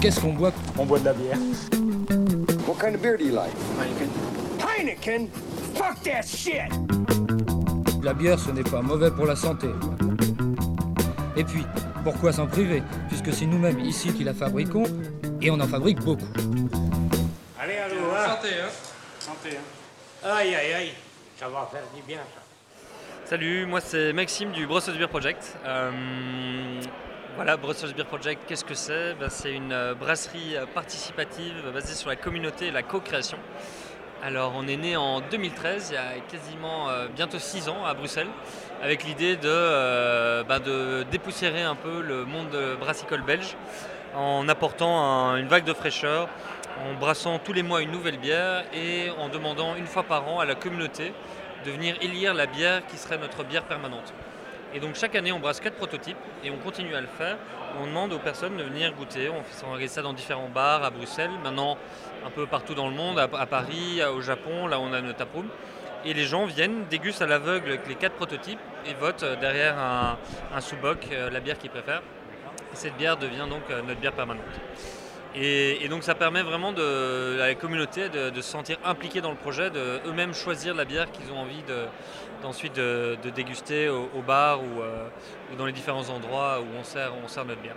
Qu'est-ce qu'on boit On boit de la bière. What kind of beer do you like? Heineken? Fuck that shit! La bière, ce n'est pas mauvais pour la santé. Et puis, pourquoi s'en priver? Puisque c'est nous-mêmes ici qui la fabriquons, et on en fabrique beaucoup. Allez, allô, hein? Santé, hein? Santé, hein. Aïe, aïe, aïe, ça va faire du bien, ça. Salut, moi c'est Maxime du Brussels Beer Project. Euh, voilà, Brussels Beer Project, qu'est-ce que c'est? Ben, C'est une euh, brasserie euh, participative basée sur la communauté et la co-création. Alors on est né en 2013, il y a quasiment euh, bientôt 6 ans à Bruxelles, avec l'idée de, ben, dépoussiérer un peu le monde brassicole belge en apportant un- une vague de fraîcheur, en brassant tous les mois une nouvelle bière et en demandant une fois par an à la communauté de venir élire la bière qui serait notre bière permanente. Et donc chaque année, on brasse quatre prototypes et on continue à le faire. On demande aux personnes de venir goûter. On organise ça dans différents bars à Bruxelles, maintenant un peu partout dans le monde, à, Paris, au Japon, là on a notre taproom. Et les gens viennent, dégustent à l'aveugle les quatre prototypes et votent euh, derrière un, un sous-boc euh, la bière qu'ils préfèrent. Et cette bière devient donc euh, notre bière permanente. Et, donc ça permet vraiment à la communauté de, se sentir impliquée dans le projet, de eux-mêmes choisir la bière qu'ils ont envie de, d'ensuite de, déguster au, bar ou, euh, ou dans les différents endroits où on sert, notre bière.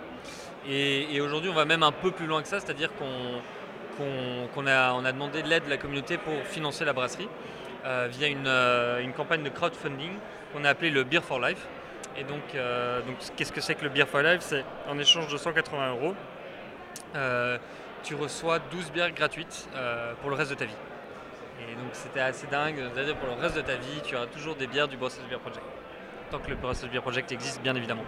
Et, aujourd'hui on va même un peu plus loin que ça, c'est-à-dire qu'on a, demandé de l'aide de la communauté pour financer la brasserie euh, via une, euh, une campagne de crowdfunding qu'on a appelée le Beer for Life. Et donc, qu'est-ce que c'est que le Beer for Life? C'est en échange de 180 euros, tu reçois 12 bières gratuites euh, pour le reste de ta vie. Et donc c'était assez dingue, c'est-à-dire pour le reste de ta vie, tu auras toujours des bières du Brussels Beer Project. Tant que le Brussels Beer Project existe, bien évidemment.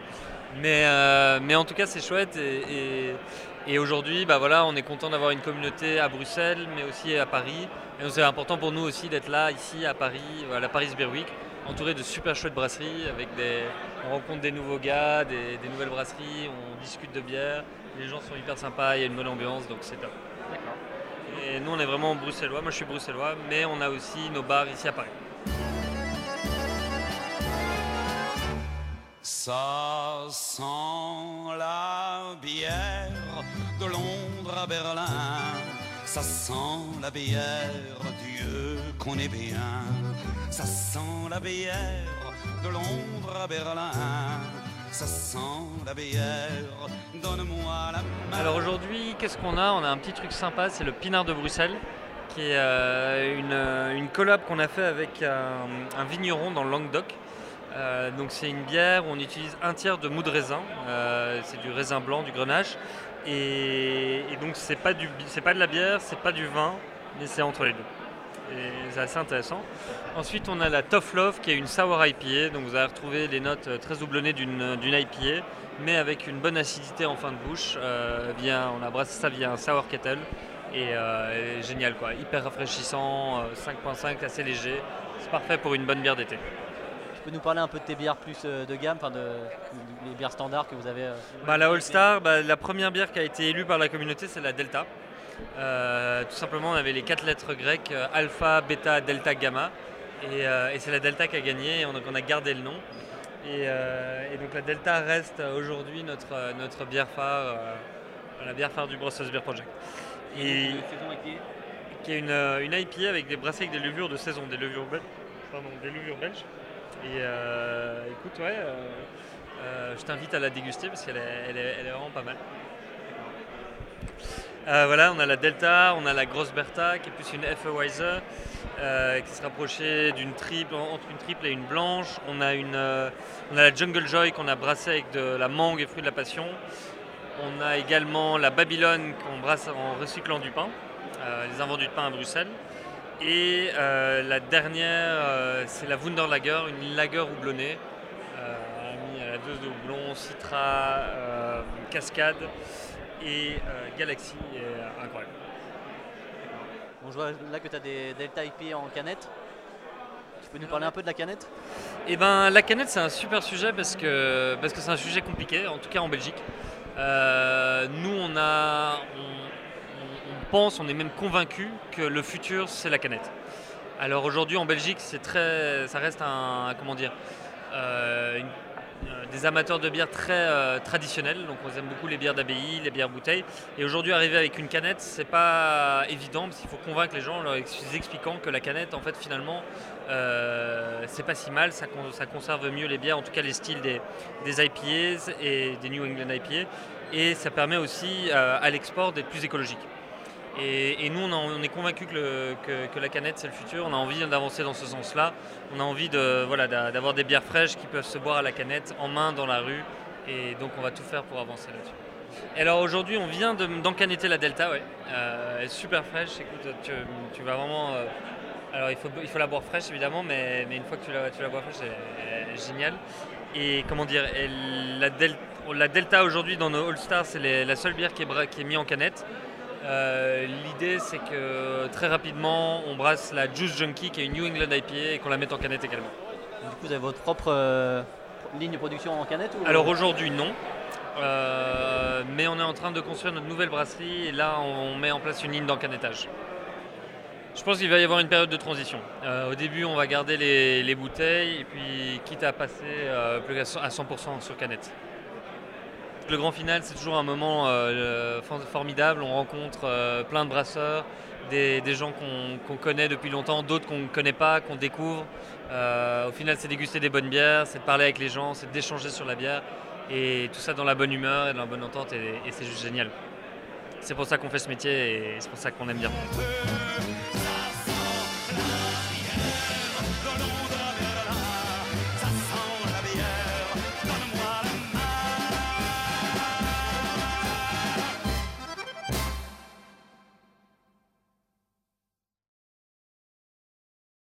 Mais, euh, mais en tout cas, c'est chouette. Et, aujourd'hui, bah voilà, on est content d'avoir une communauté à Bruxelles, mais aussi à Paris. Et c'est important pour nous aussi d'être là, ici, à Paris, à la Paris Beer Week, entouré de super chouettes brasseries. Avec des, on rencontre des nouveaux gars, des, nouvelles brasseries, on discute de bière. Les gens sont hyper sympas, il y a une bonne ambiance, donc c'est top. Et nous, on est vraiment bruxellois. Moi, je suis bruxellois, mais on a aussi nos bars ici à Paris. Ça sent la bière de Londres à Berlin. Ça sent la bière, Dieu qu'on est bien. Ça sent la bière de Londres à Berlin. Ça sent la bière, donne-moi la main. Alors aujourd'hui, qu'est-ce qu'on a? On a un petit truc sympa, c'est le Pinard de Bruxelles, qui est euh, une, euh, une collab qu'on a fait avec un, un vigneron dans le Languedoc. Euh, donc c'est une bière où on utilise un tiers de mou de raisin, euh, c'est du raisin blanc, du grenache, et, donc c'est pas pas de la bière, c'est pas du vin, mais c'est entre les deux. Et c'est assez intéressant. Ensuite, on a la Tough Love qui est une sour IPA. Donc, vous allez retrouver les notes euh, très doublonnées d'une d'une IPA, mais avec une bonne acidité en fin de bouche. euh, via, on a brassé ça via un sour kettle. Et, euh, et génial, quoi. Hyper rafraîchissant, euh, 5.5, assez léger. C'est parfait pour une bonne bière d'été. Tu peux nous parler un peu de tes bières plus euh, de gamme, enfin de, les bières standards que vous avez euh, Bah, la All Star, bah, la première bière qui a été élue par la communauté, c'est la Delta. Euh, tout simplement, on avait les quatre lettres grecques euh, alpha, bêta, delta, gamma. Et, euh, et c'est la Delta qui a gagné, et on, donc on a gardé le nom. Et, et donc la Delta reste aujourd'hui notre, notre bière phare, la bière phare du Brussels Beer Project. Et, qui est une, une IPA avec des brassés avec des levures de saison, des levures, bel- pardon, des levures belges. Et euh, écoute, ouais, euh, euh, je t'invite à la déguster parce qu'elle est, elle est- elle est vraiment pas mal. Euh, voilà, on a la Delta, on a la Grosse Bertha qui est plus une Hefeweiser euh, qui se rapprochait d'une triple, entre une triple et une blanche. On a, une, euh, on a la Jungle Joy qu'on a brassée avec de la mangue et fruits de la passion. On a également la Babylone qu'on brasse en recyclant du pain, les invendus de pain à Bruxelles. Et la dernière, c'est la Wunderlager, une lager houblonnée, euh, mis à la dose de houblon, citra, cascade, et euh, Galaxy est euh, incroyable. On voit là que tu as des Delta IP en canette. Tu peux nous parler un peu de la canette? Eh ben, la canette, c'est un super sujet parce que parce que c'est un sujet compliqué, en tout cas en Belgique. Euh, nous, on a, on, pense, on est même convaincu que le futur, c'est la canette. Alors aujourd'hui, en Belgique, c'est très, ça reste un, comment dire, euh, une- des amateurs de bière très euh, traditionnels. Donc, on aime beaucoup les bières d'abbaye, les bières bouteilles. Et aujourd'hui, arriver avec une canette, c'est pas évident parce qu'il faut convaincre les gens en leur ex- expliquant que la canette, en fait, finalement, euh, c'est pas si mal. Ça conserve mieux les bières, en tout cas les styles des, des IPAs et des New England IPA. Et ça permet aussi euh, à l'export d'être plus écologique. Et, nous, on, est convaincus que, la canette, c'est le futur. On a envie d'avancer dans ce sens-là. On a envie de, d'avoir des bières fraîches qui peuvent se boire à la canette, en main, dans la rue. Et donc, on va tout faire pour avancer là-dessus. Alors aujourd'hui, on vient de- d'encanetter la Delta, ouais. Euh, elle est super fraîche. Écoute, tu, vas vraiment. euh, alors il faut, la boire fraîche évidemment, mais, une fois que tu la, bois fraîche, elle, elle est géniale. Et comment dire, la, Del- la Delta aujourd'hui dans nos All Stars, c'est la seule bière qui est mise en canette. Euh, L'idée c'est que très rapidement on brasse la Juice Junkie qui est une New England IPA et qu'on la mette en canette également. Du coup, vous avez votre propre euh, ligne de production en canette ou... Alors aujourd'hui non, Euh, mais on est en train de construire notre nouvelle brasserie et là on met en place une ligne d'encanettage. Je pense qu'il va y avoir une période de transition. Au début on va garder les, les bouteilles et puis quitte à passer plus à 100% sur canette. Le grand final c'est toujours un moment euh, for- formidable, on rencontre euh, plein de brasseurs, des, gens qu'on connaît depuis longtemps, d'autres qu'on ne connaît pas, qu'on découvre. Euh, au final c'est déguster des bonnes bières, c'est de parler avec les gens, c'est d'échanger sur la bière. Et tout ça dans la bonne humeur et dans la bonne entente, et c'est juste génial. C'est pour ça qu'on fait ce métier et c'est pour ça qu'on aime bien.